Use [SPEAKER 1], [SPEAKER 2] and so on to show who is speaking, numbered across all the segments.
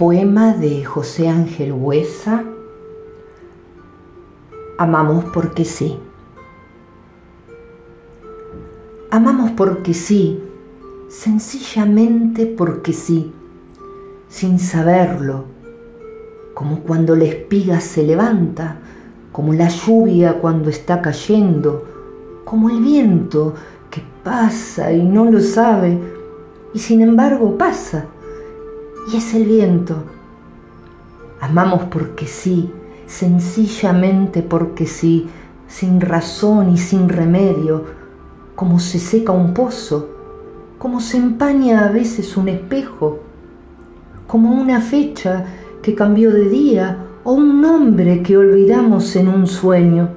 [SPEAKER 1] Poema de José Ángel Huesa. Amamos porque sí. Amamos porque sí, sencillamente porque sí, sin saberlo, como cuando la espiga se levanta, como la lluvia cuando está cayendo, como el viento que pasa y no lo sabe, y sin embargo pasa y es el viento. Amamos porque sí, sencillamente porque sí, sin razón y sin remedio, como se seca un pozo, como se empaña a veces un espejo, como una fecha que cambió de día o un nombre que olvidamos en un sueño.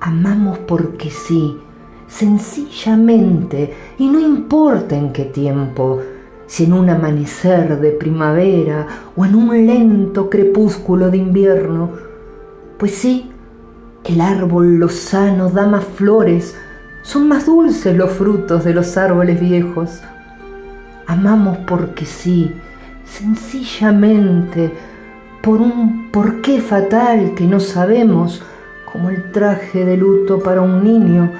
[SPEAKER 1] Amamos porque sí, sencillamente, y no importa en qué tiempo, si en un amanecer de primavera o en un lento crepúsculo de invierno, pues sí, el árbol lozano da más flores, son más dulces los frutos de los árboles viejos. Amamos porque sí, sencillamente, por un porqué fatal que no sabemos, como el traje de luto para un niño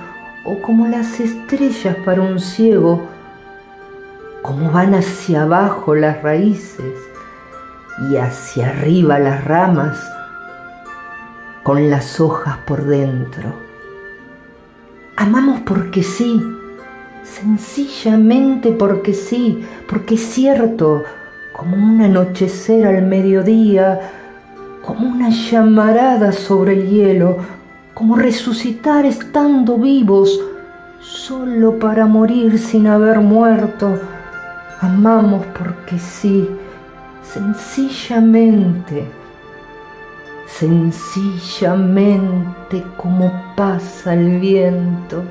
[SPEAKER 1] o como las estrellas para un ciego, cómo van hacia abajo las raíces y hacia arriba las ramas con las hojas por dentro. Amamos porque sí, sencillamente porque sí, porque es cierto, como un anochecer al mediodía, como una llamarada sobre el hielo, como resucitar estando vivos, solo para morir sin haber muerto Amamos porque sí, sencillamente, sencillamente como pasa el viento.